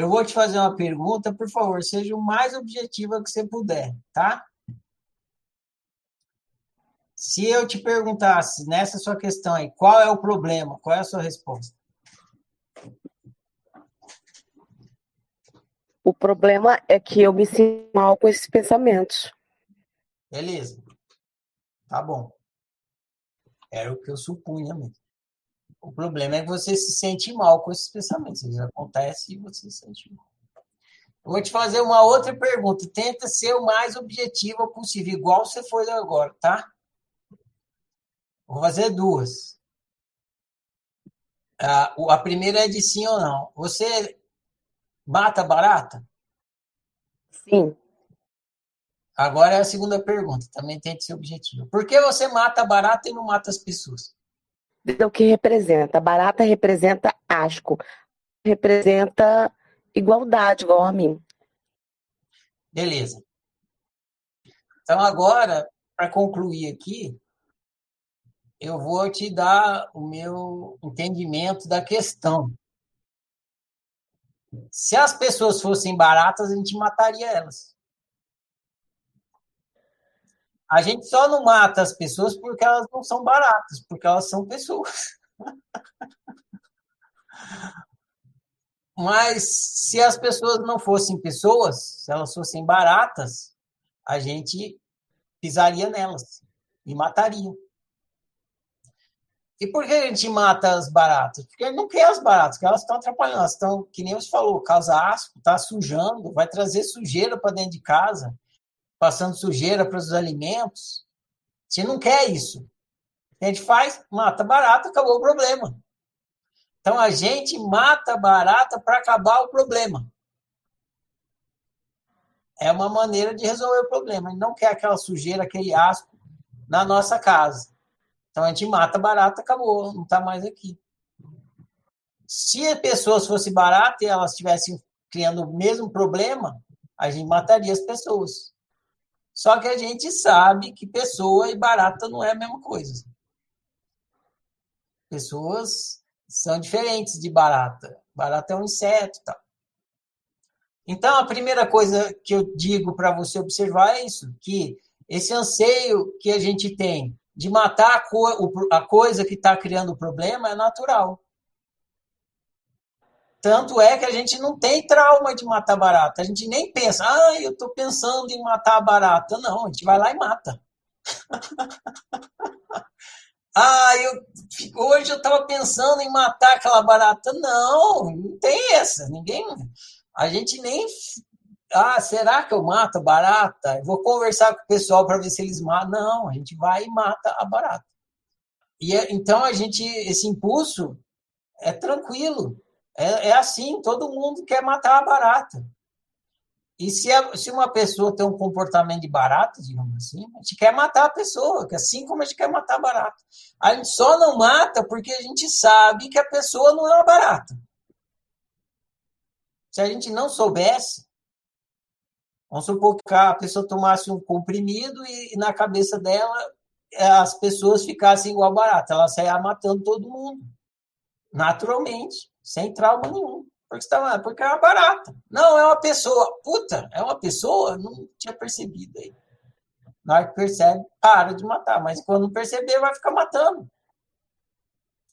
eu vou te fazer uma pergunta, por favor, seja o mais objetiva que você puder, tá? Se eu te perguntasse nessa sua questão aí, qual é o problema? Qual é a sua resposta? O problema é que eu me sinto mal com esses pensamentos. Beleza. Tá bom. Era o que eu supunha mesmo. O problema é que você se sente mal com esses pensamentos. Eles acontecem e você se sente mal. Eu vou te fazer uma outra pergunta. Tenta ser o mais objetivo possível, igual você foi agora, tá? Vou fazer duas. A, primeira é de sim ou não. Você mata barata? Sim. Agora é a segunda pergunta. Também tem que ser objetivo. Por que você mata barata e não mata as pessoas? O que representa. Barata representa asco, representa igualdade, igual a mim. Beleza. Então, agora, para concluir aqui, eu vou te dar o meu entendimento da questão. Se as pessoas fossem baratas, a gente mataria elas. A gente só não mata as pessoas porque elas não são baratas, porque elas são pessoas. Mas se as pessoas não fossem pessoas, se elas fossem baratas, a gente pisaria nelas e mataria. E por que a gente mata as baratas? Porque não quer as baratas, porque elas estão atrapalhando, elas estão, que nem você falou, causa asco, está sujando, vai trazer sujeira para dentro de casa passando sujeira para os alimentos. Você não quer isso. A gente faz, mata barata, acabou o problema. Então a gente mata barata para acabar o problema. É uma maneira de resolver o problema. A gente não quer aquela sujeira, aquele asco na nossa casa. Então a gente mata barata, acabou, não está mais aqui. Se as pessoas fossem baratas e elas estivessem criando o mesmo problema, a gente mataria as pessoas. Só que a gente sabe que pessoa e barata não é a mesma coisa. Pessoas são diferentes de barata. Barata é um inseto, tal. Então, a primeira coisa que eu digo para você observar é isso, que esse anseio que a gente tem de matar a, co a coisa que está criando o problema é natural. Tanto é que a gente não tem trauma de matar barata. A gente nem pensa, ah, eu estou pensando em matar a barata. Não, a gente vai lá e mata. ah, eu, hoje eu estava pensando em matar aquela barata. Não, não tem essa. Ninguém. A gente nem. Ah, será que eu mato a barata? Eu vou conversar com o pessoal para ver se eles matam. Não, a gente vai e mata a barata. E é, então a gente, esse impulso é tranquilo. É, é assim, todo mundo quer matar a barata. E se, a, se uma pessoa tem um comportamento de barata, digamos assim, a gente quer matar a pessoa, que assim como a gente quer matar a barata. A gente só não mata porque a gente sabe que a pessoa não é uma barata. Se a gente não soubesse, vamos supor que a pessoa tomasse um comprimido e, e na cabeça dela as pessoas ficassem igual barata, ela saia matando todo mundo, naturalmente sem trauma nenhum. Porque, está, porque é uma barata. Não, é uma pessoa. Puta, é uma pessoa? Não tinha percebido aí. Na hora que percebe, para de matar. Mas quando perceber, vai ficar matando.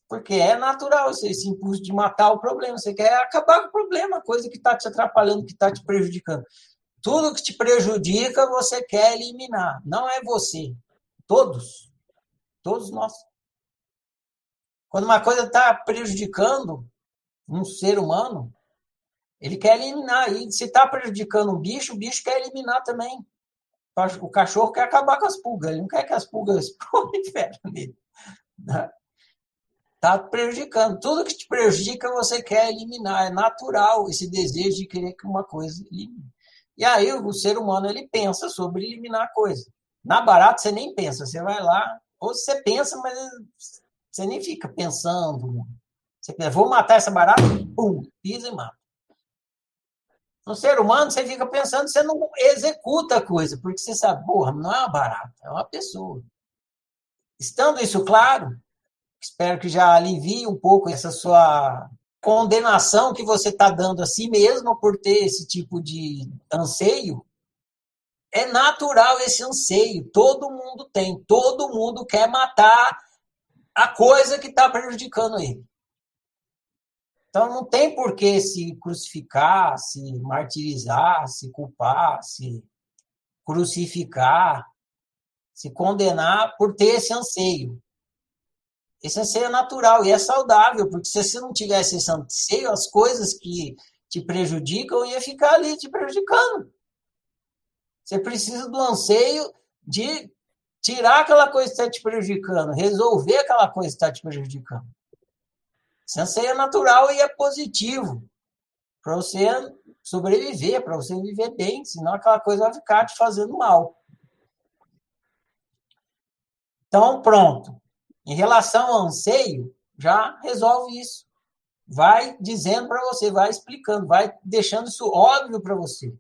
Porque é natural esse, esse impulso de matar o problema. Você quer acabar com o problema, coisa que está te atrapalhando, que está te prejudicando. Tudo que te prejudica, você quer eliminar. Não é você. Todos. Todos nós. Quando uma coisa está prejudicando, um ser humano, ele quer eliminar. E se está prejudicando um bicho, o bicho quer eliminar também. O cachorro quer acabar com as pulgas, ele não quer que as pulgas proliferem nele. Está prejudicando. Tudo que te prejudica, você quer eliminar. É natural esse desejo de querer que uma coisa elimine. E aí o ser humano ele pensa sobre eliminar a coisa. Na barata você nem pensa, você vai lá, ou você pensa, mas você nem fica pensando. Você pensa, vou matar essa barata, pum, pisa e mata. No ser humano, você fica pensando, você não executa a coisa, porque você sabe, porra, não é uma barata, é uma pessoa. Estando isso claro, espero que já alivie um pouco essa sua condenação que você está dando a si mesmo por ter esse tipo de anseio, é natural esse anseio. Todo mundo tem, todo mundo quer matar a coisa que está prejudicando ele. Então não tem por que se crucificar, se martirizar, se culpar, se crucificar, se condenar por ter esse anseio. Esse anseio é natural e é saudável, porque se você não tivesse esse anseio, as coisas que te prejudicam ia ficar ali te prejudicando. Você precisa do anseio de tirar aquela coisa que está te prejudicando, resolver aquela coisa que está te prejudicando. Esse anseio é natural e é positivo para você sobreviver, para você viver bem, senão aquela coisa vai ficar te fazendo mal. Então, pronto. Em relação ao anseio, já resolve isso. Vai dizendo para você, vai explicando, vai deixando isso óbvio para você.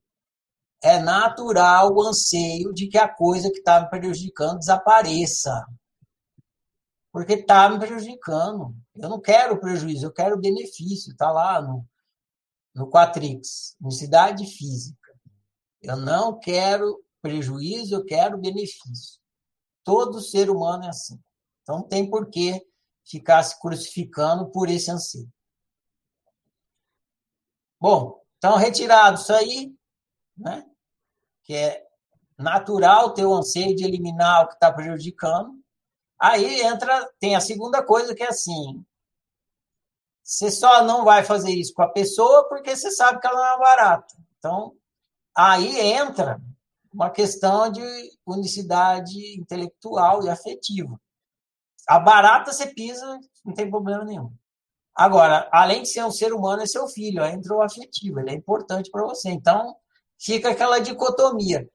É natural o anseio de que a coisa que está me prejudicando desapareça. Porque está me prejudicando. Eu não quero prejuízo, eu quero benefício. Está lá no, no Quatrix, Unicidade Física. Eu não quero prejuízo, eu quero benefício. Todo ser humano é assim. Então, não tem por que ficar se crucificando por esse anseio. Bom, então, retirado isso aí, né? que é natural ter o anseio de eliminar o que está prejudicando. Aí entra, tem a segunda coisa que é assim: você só não vai fazer isso com a pessoa porque você sabe que ela não é barata. Então, aí entra uma questão de unicidade intelectual e afetiva. A barata você pisa, não tem problema nenhum. Agora, além de ser um ser humano, é seu filho, entrou afetivo, ele é importante para você. Então, fica aquela dicotomia.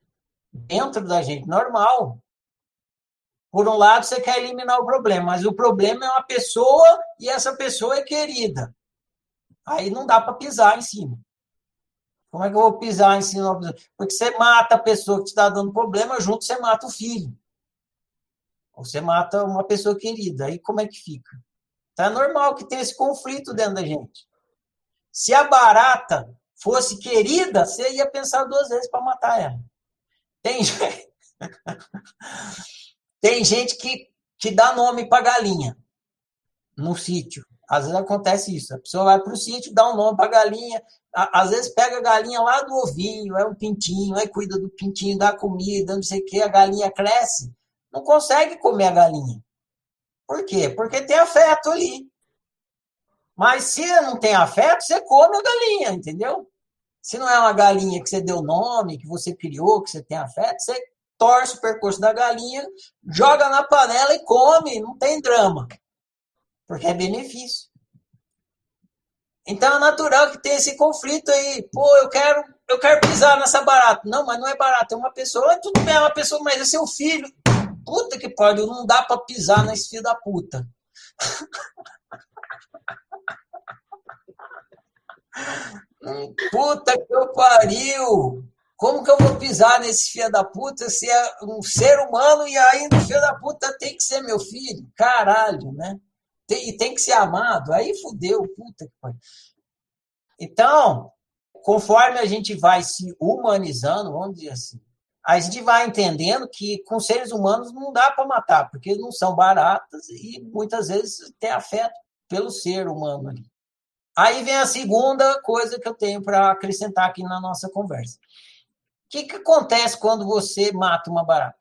Dentro da gente normal, por um lado, você quer eliminar o problema, mas o problema é uma pessoa e essa pessoa é querida. Aí não dá para pisar em cima. Como é que eu vou pisar em cima? Porque você mata a pessoa que está dando problema, junto você mata o filho. Você mata uma pessoa querida, aí como é que fica? Então é normal que tenha esse conflito dentro da gente. Se a barata fosse querida, você ia pensar duas vezes para matar ela. Tem gente, Tem gente que, que dá nome para galinha no sítio. Às vezes acontece isso. A pessoa vai para o sítio, dá um nome para galinha. Às vezes pega a galinha lá do ovinho, é um pintinho, aí cuida do pintinho, dá comida, não sei o quê, a galinha cresce não consegue comer a galinha. Por quê? Porque tem afeto ali. Mas se não tem afeto, você come a galinha, entendeu? Se não é uma galinha que você deu nome, que você criou, que você tem afeto, você torce o percurso da galinha, joga na panela e come, não tem drama. Porque é benefício. Então é natural que tenha esse conflito aí. Pô, eu quero, eu quero pisar nessa barata. Não, mas não é barata, é uma pessoa. Tudo bem, é uma pessoa, mas é seu filho. Puta que pariu, não dá pra pisar nesse filho da puta. Puta que eu pariu! Como que eu vou pisar nesse filho da puta se é um ser humano e ainda o filho da puta tem que ser meu filho? Caralho, né? Tem, e tem que ser amado. Aí fudeu, puta que pariu. Então, conforme a gente vai se humanizando, vamos dizer assim, a gente vai entendendo que com seres humanos não dá para matar, porque eles não são baratas e muitas vezes tem afeto pelo ser humano ali. Aí vem a segunda coisa que eu tenho para acrescentar aqui na nossa conversa. O que, que acontece quando você mata uma barata?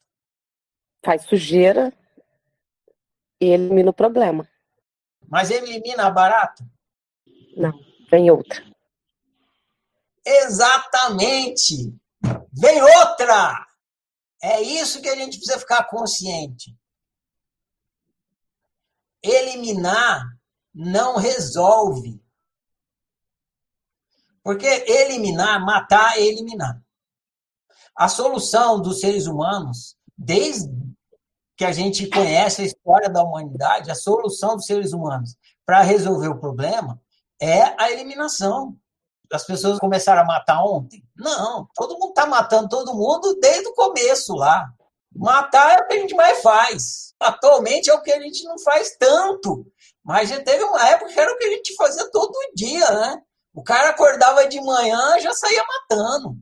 Faz sujeira e elimina o problema. Mas elimina a barata? Não, vem outra. Exatamente! Vem outra! É isso que a gente precisa ficar consciente. Eliminar não resolve. Porque eliminar, matar é eliminar. A solução dos seres humanos, desde que a gente conhece a história da humanidade, a solução dos seres humanos para resolver o problema é a eliminação as pessoas começaram a matar ontem? Não, todo mundo está matando todo mundo desde o começo lá. Matar é o que a gente mais faz. Atualmente é o que a gente não faz tanto. Mas já teve uma época que era o que a gente fazia todo dia, né? O cara acordava de manhã já saía matando.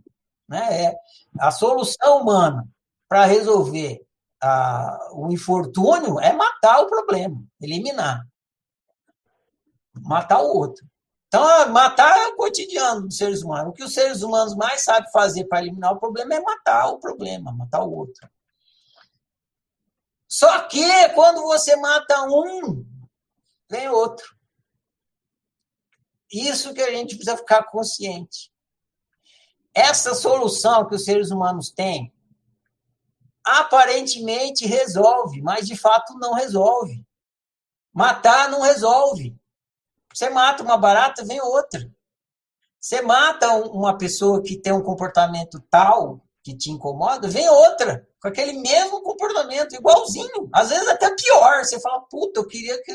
Né? É, a solução humana para resolver a, o infortúnio é matar o problema, eliminar. Matar o outro. Então, matar é o cotidiano dos seres humanos. O que os seres humanos mais sabem fazer para eliminar o problema é matar o problema, matar o outro. Só que quando você mata um, vem outro. Isso que a gente precisa ficar consciente. Essa solução que os seres humanos têm aparentemente resolve, mas de fato não resolve. Matar não resolve. Você mata uma barata, vem outra. Você mata uma pessoa que tem um comportamento tal que te incomoda, vem outra com aquele mesmo comportamento, igualzinho. Às vezes até pior. Você fala, puta, eu queria que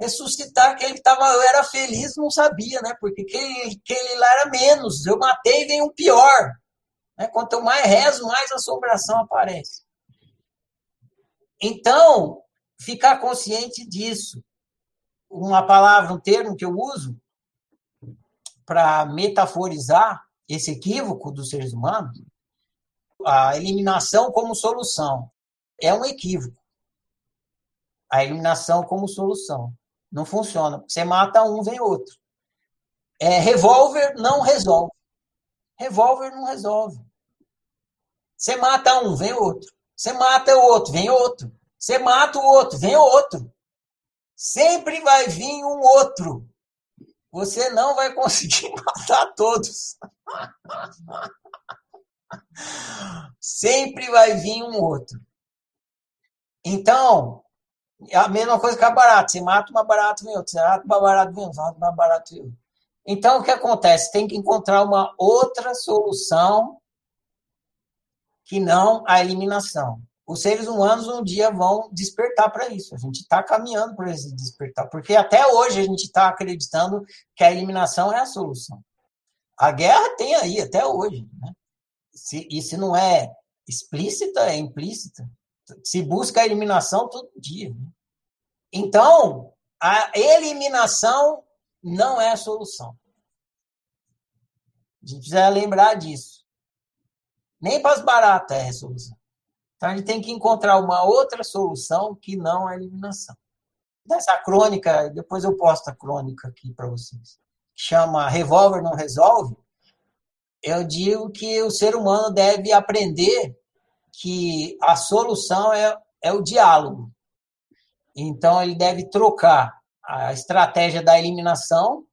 ressuscitar aquele que tava, eu era feliz, não sabia, né? Porque aquele, aquele lá era menos. Eu matei vem um pior. Né? Quanto mais rezo, mais assombração aparece. Então, ficar consciente disso uma palavra, um termo que eu uso para metaforizar esse equívoco dos seres humanos, a eliminação como solução. É um equívoco. A eliminação como solução. Não funciona. Você mata um, vem outro. É, revólver não resolve. Revólver não resolve. Você mata um, vem outro. Você mata o outro, vem outro. Você mata o outro, vem outro. Sempre vai vir um outro. Você não vai conseguir matar todos. Sempre vai vir um outro. Então, é a mesma coisa que a barata. Você mata uma barata, vem outra. Você mata uma barata, vem outra. Você mata uma barata, vem. Então, o que acontece? Tem que encontrar uma outra solução que não a eliminação os seres humanos um dia vão despertar para isso. A gente está caminhando para esse despertar, porque até hoje a gente está acreditando que a eliminação é a solução. A guerra tem aí até hoje, né? Se, e se não é explícita, é implícita. Se busca a eliminação todo dia. Né? Então, a eliminação não é a solução. A gente precisa lembrar disso. Nem para as baratas é a solução. Então, a gente tem que encontrar uma outra solução que não a eliminação. Dessa crônica, depois eu posto a crônica aqui para vocês, chama Revólver Não Resolve, eu digo que o ser humano deve aprender que a solução é, é o diálogo. Então, ele deve trocar a estratégia da eliminação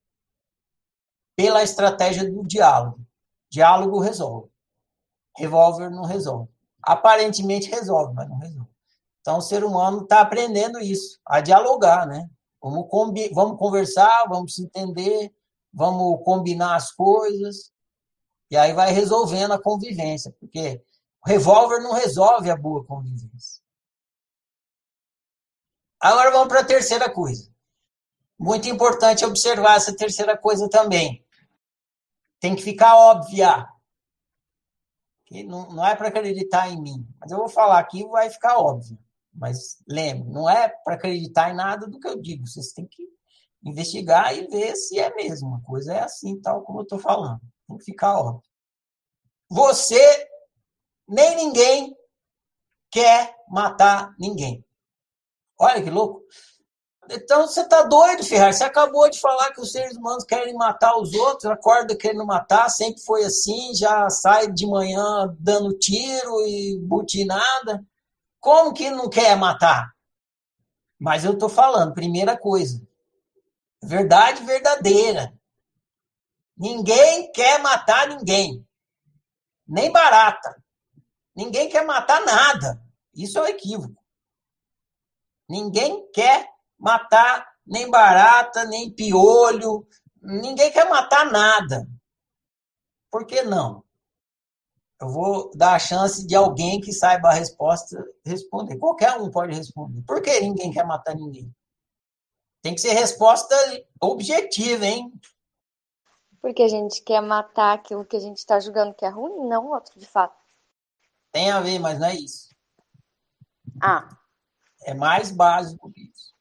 pela estratégia do diálogo. Diálogo resolve. Revólver não resolve aparentemente resolve, mas não resolve. Então, o ser humano está aprendendo isso, a dialogar, né? Vamos, vamos conversar, vamos se entender, vamos combinar as coisas, e aí vai resolvendo a convivência, porque o revólver não resolve a boa convivência. Agora vamos para a terceira coisa. Muito importante observar essa terceira coisa também. Tem que ficar óbvia que não, não é para acreditar em mim. Mas eu vou falar aqui vai ficar óbvio. Mas lembre, não é para acreditar em nada do que eu digo. Vocês têm que investigar e ver se é mesmo. A coisa é assim, tal como eu estou falando. Tem que ficar óbvio. Você, nem ninguém, quer matar ninguém. Olha que louco. Então você está doido, Ferrari. Você acabou de falar que os seres humanos querem matar os outros, acorda querendo matar, sempre foi assim, já sai de manhã dando tiro e butinada. Como que não quer matar? Mas eu estou falando, primeira coisa, verdade verdadeira. Ninguém quer matar ninguém, nem barata. Ninguém quer matar nada. Isso é um equívoco. Ninguém quer matar nem barata, nem piolho. Ninguém quer matar nada. Por que não? Eu vou dar a chance de alguém que saiba a resposta responder. Qualquer um pode responder. Por que ninguém quer matar ninguém? Tem que ser resposta objetiva, hein? Porque a gente quer matar aquilo que a gente está julgando que é ruim, não outro, de fato. Tem a ver, mas não é isso. Ah. É mais básico que isso.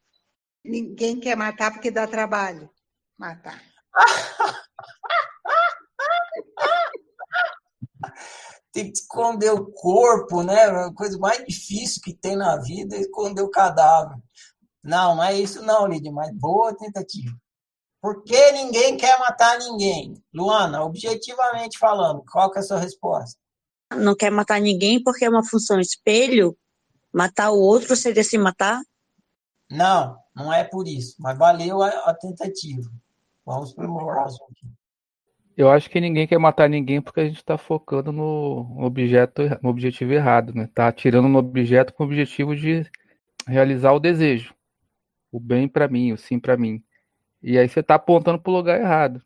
Ninguém quer matar porque dá trabalho. Matar. tem que esconder o corpo, né? A coisa mais difícil que tem na vida é esconder o cadáver. Não, não é isso não, Lídia, mas boa tentativa. Por que ninguém quer matar ninguém? Luana, objetivamente falando, qual que é a sua resposta? Não quer matar ninguém porque é uma função espelho? Matar o outro seria se matar? Não, não é por isso, mas valeu a, a tentativa. Vamos para o próximo aqui. Eu acho que ninguém quer matar ninguém porque a gente está focando no objeto, no objetivo errado, né? Tá atirando no objeto com o objetivo de realizar o desejo, o bem para mim, o sim para mim. E aí você está apontando para o lugar errado.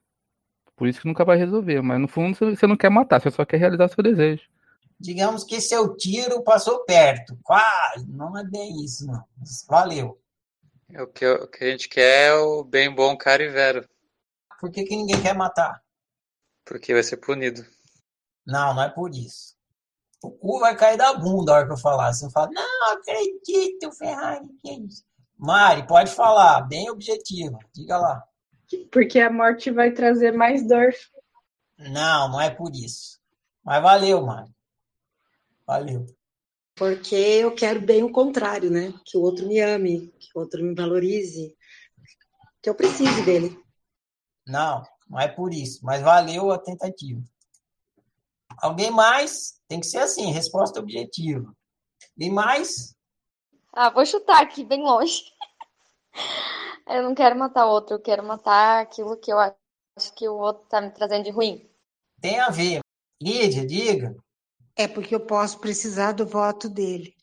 Por isso que nunca vai resolver. Mas no fundo você não quer matar, você só quer realizar seu desejo. Digamos que seu tiro passou perto. Quase. Não é bem isso, não. Valeu. É o que, o que a gente quer é o bem bom, caro e vero. Por que, que ninguém quer matar? Porque vai ser punido. Não, não é por isso. O cu vai cair da bunda a hora que eu falar. Você fala, não acredito, Ferrari, que é isso? Mari, pode falar, bem objetivo. Diga lá. Porque a morte vai trazer mais dor. Não, não é por isso. Mas valeu, Mari. Valeu. Porque eu quero bem o contrário, né? Que o outro me ame, que o outro me valorize, que eu precise dele. Não, não é por isso, mas valeu a tentativa. Alguém mais? Tem que ser assim, resposta objetiva. Alguém mais? Ah, vou chutar aqui, bem longe. Eu não quero matar o outro, eu quero matar aquilo que eu acho que o outro tá me trazendo de ruim. Tem a ver. Lídia, diga. É porque eu posso precisar do voto dele.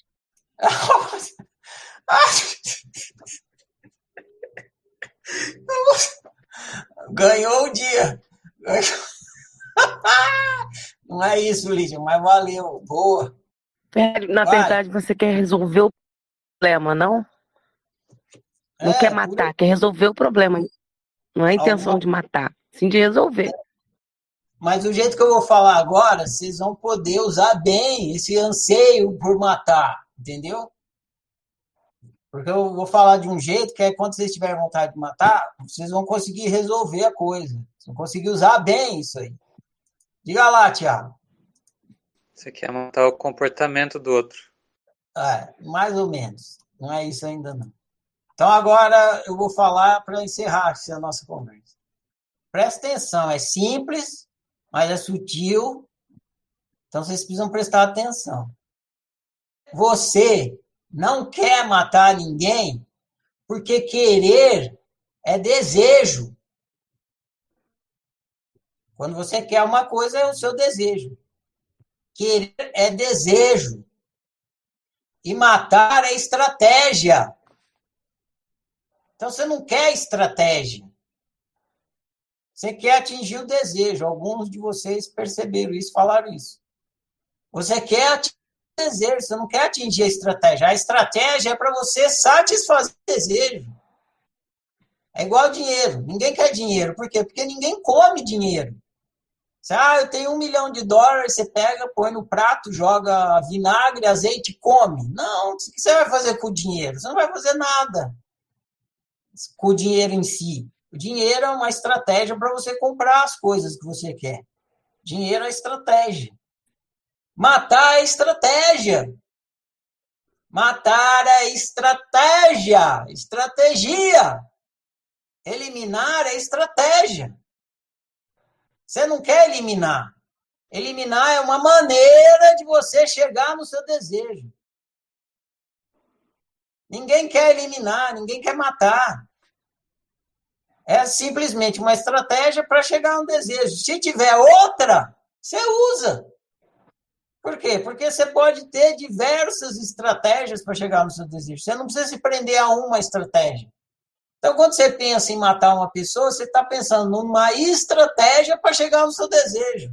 Ganhou o dia. Não é isso, Lídia, mas valeu. Boa. Na Vai. verdade, você quer resolver o problema, não? Não É, quer por- matar, quer resolver o problema. Não é a intenção Alguma- de matar, sim de resolver. Mas do jeito que eu vou falar agora, vocês vão poder usar bem esse anseio por matar, entendeu? Porque eu vou falar de um jeito que é quando vocês tiverem vontade de matar, vocês vão conseguir resolver a coisa. Vocês vão conseguir usar bem isso aí. Diga lá, Tiago. Você quer matar o comportamento do outro. É, mais ou menos. Não é isso ainda não. Então agora eu vou falar para encerrar essa nossa conversa. Presta atenção, é simples, mas é sutil. Então vocês precisam prestar atenção. Você não quer matar ninguém porque querer é desejo. Quando você quer uma coisa, é o seu desejo. Querer é desejo. E matar é estratégia. Então você não quer estratégia. Você quer atingir o desejo. Alguns de vocês perceberam isso, falaram isso. Você quer atingir o desejo, você não quer atingir a estratégia. A estratégia é para você satisfazer o desejo. É igual dinheiro. Ninguém quer dinheiro. Por quê? Porque ninguém come dinheiro. Você, ah, eu tenho um milhão de dólares, você pega, põe no prato, joga vinagre, azeite e come. Não, o que você vai fazer com o dinheiro? Você não vai fazer nada com o dinheiro em si. O dinheiro é uma estratégia para você comprar as coisas que você quer. Dinheiro é estratégia. Matar é estratégia. Matar é estratégia. Estratégia. Eliminar é estratégia. Você não quer eliminar. Eliminar é uma maneira de você chegar no seu desejo. Ninguém quer eliminar, ninguém quer matar. É simplesmente uma estratégia para chegar a um desejo. Se tiver outra, você usa. Por quê? Porque você pode ter diversas estratégias para chegar no seu desejo. Você não precisa se prender a uma estratégia. Então, quando você pensa em matar uma pessoa, você está pensando numa estratégia para chegar no seu desejo.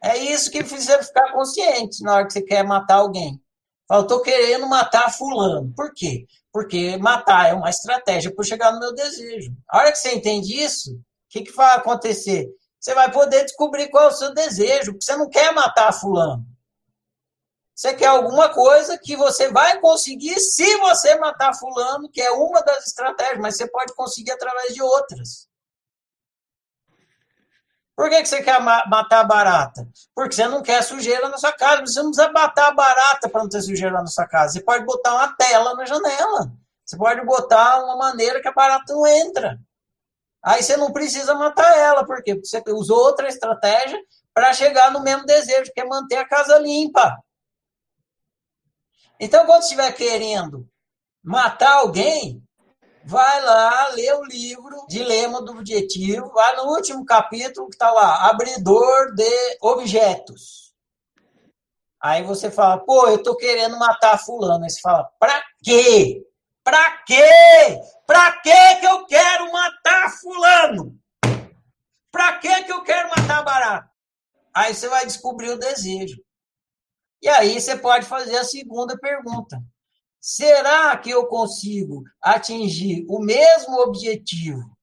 É isso que precisa ficar consciente na hora que você quer matar alguém. Fala, estou querendo matar fulano. Por quê? Porque matar é uma estratégia para chegar no meu desejo. A hora que você entende isso, o que, que vai acontecer? Você vai poder descobrir qual é o seu desejo, porque você não quer matar fulano. Você quer alguma coisa que você vai conseguir se você matar fulano, que é uma das estratégias, mas você pode conseguir através de outras. Por que, que você quer matar barata? Porque você não quer sujeira na sua casa. Você não precisa matar a barata para não ter sujeira na sua casa. Você pode botar uma tela na janela. Você pode botar uma maneira que a barata não entra. Aí você não precisa matar ela. Por quê? Porque você usou outra estratégia para chegar no mesmo desejo, que é manter a casa limpa. Então, quando estiver querendo matar alguém, vai lá ler o livro Dilema do Objetivo, vai no último capítulo que está lá, abridor de objetos. Aí você fala, pô, eu tô querendo matar fulano. Aí você fala, pra quê? Pra quê? Pra quê que eu quero matar fulano? Pra quê que eu quero matar barato? Aí você vai descobrir o desejo. E aí você pode fazer a segunda pergunta. Será que eu consigo atingir o mesmo objetivo,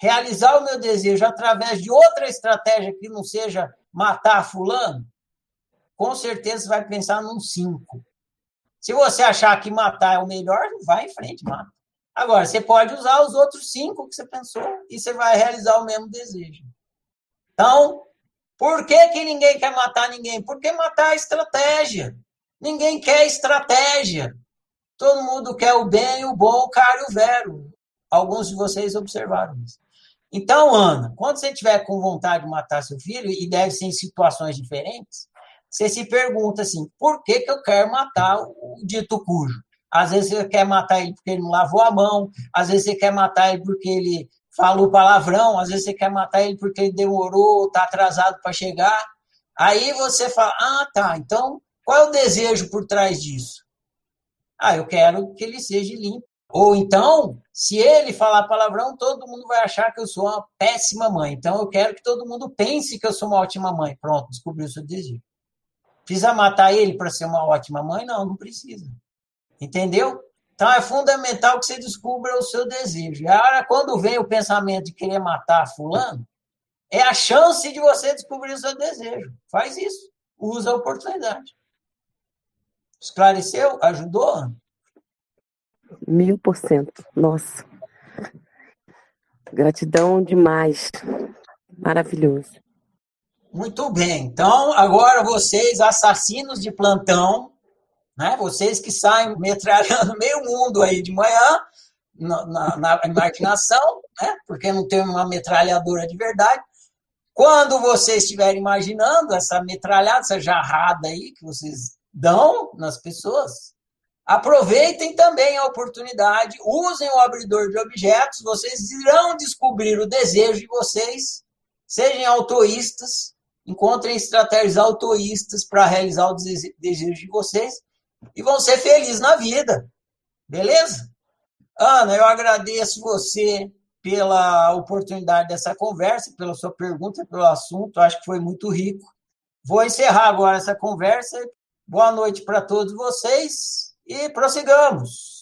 realizar o meu desejo através de outra estratégia que não seja matar fulano? Com certeza você vai pensar num 5. Se você achar que matar é o melhor, vai em frente, mata. Agora, você pode usar os outros cinco que você pensou e você vai realizar o mesmo desejo. Então, por que, que ninguém quer matar ninguém? Porque matar é estratégia. Ninguém quer estratégia. Todo mundo quer o bem, o bom, o caro e o vero. Alguns de vocês observaram isso. Então, Ana, quando você tiver com vontade de matar seu filho, e deve ser em situações diferentes, você se pergunta assim: por que, que eu quero matar o dito cujo? Às vezes você quer matar ele porque ele não lavou a mão, às vezes você quer matar ele porque ele falou palavrão, às vezes você quer matar ele porque ele demorou, está atrasado para chegar. Aí você fala: ah, tá, então qual é o desejo por trás disso? Ah, eu quero que ele seja limpo. Ou então, se ele falar palavrão, todo mundo vai achar que eu sou uma péssima mãe. Então, eu quero que todo mundo pense que eu sou uma ótima mãe. Pronto, descobriu o seu desejo. Precisa matar ele para ser uma ótima mãe? Não, não precisa. Entendeu? Então, é fundamental que você descubra o seu desejo. E agora, quando vem o pensamento de querer matar fulano, é a chance de você descobrir o seu desejo. Faz isso. Usa a oportunidade. Esclareceu? Ajudou? Mil por cento. Nossa. Gratidão demais. Maravilhoso. Muito bem. Então, agora vocês, assassinos de plantão, né? vocês que saem metralhando meio mundo aí de manhã, na, na, na imaginação, né? porque não tem uma metralhadora de verdade. Quando vocês estiverem imaginando essa metralhada, essa jarrada aí que vocês dão nas pessoas. Aproveitem também a oportunidade, usem o abridor de objetos, vocês irão descobrir o desejo de vocês, sejam autoístas, encontrem estratégias autoístas para realizar o desejo de vocês e vão ser felizes na vida. Beleza? Ana, eu agradeço você pela oportunidade dessa conversa, pela sua pergunta, pelo assunto, acho que foi muito rico. Vou encerrar agora essa conversa Boa noite para todos vocês e prossigamos.